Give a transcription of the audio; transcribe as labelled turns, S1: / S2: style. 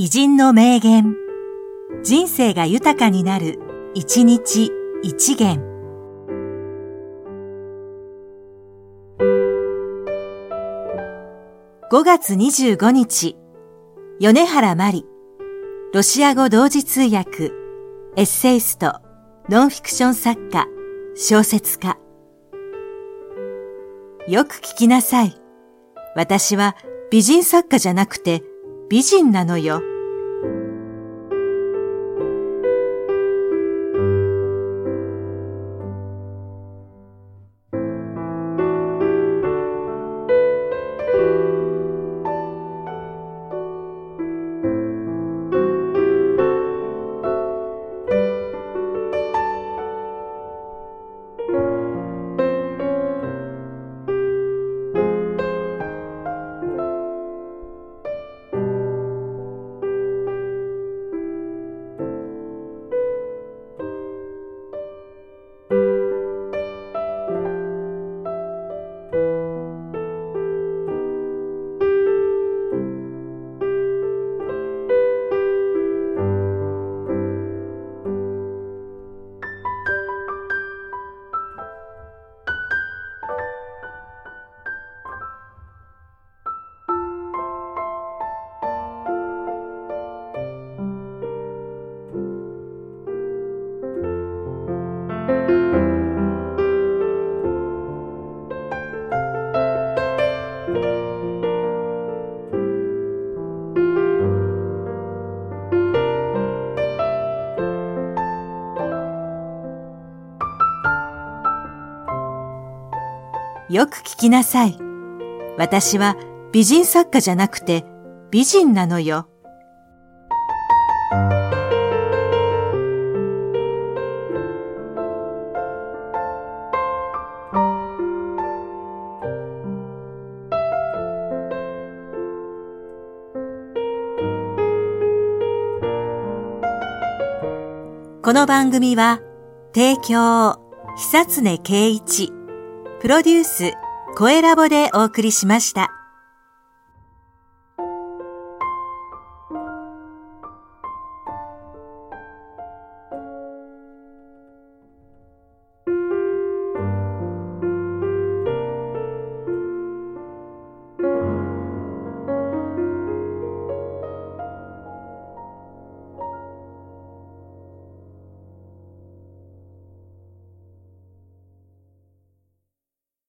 S1: 偉人の名言。人生が豊かになる、一日一元。5月25日、米原まり、ロシア語同時通訳、エッセイスト、ノンフィクション作家、小説家。よく聞きなさい。私は美人作家じゃなくて美人なのよ。よく聞きなさい。私は美人作家じゃなくて美人なのよ。この番組は提供久常圭一プロデュース、声ラボでお送りしました。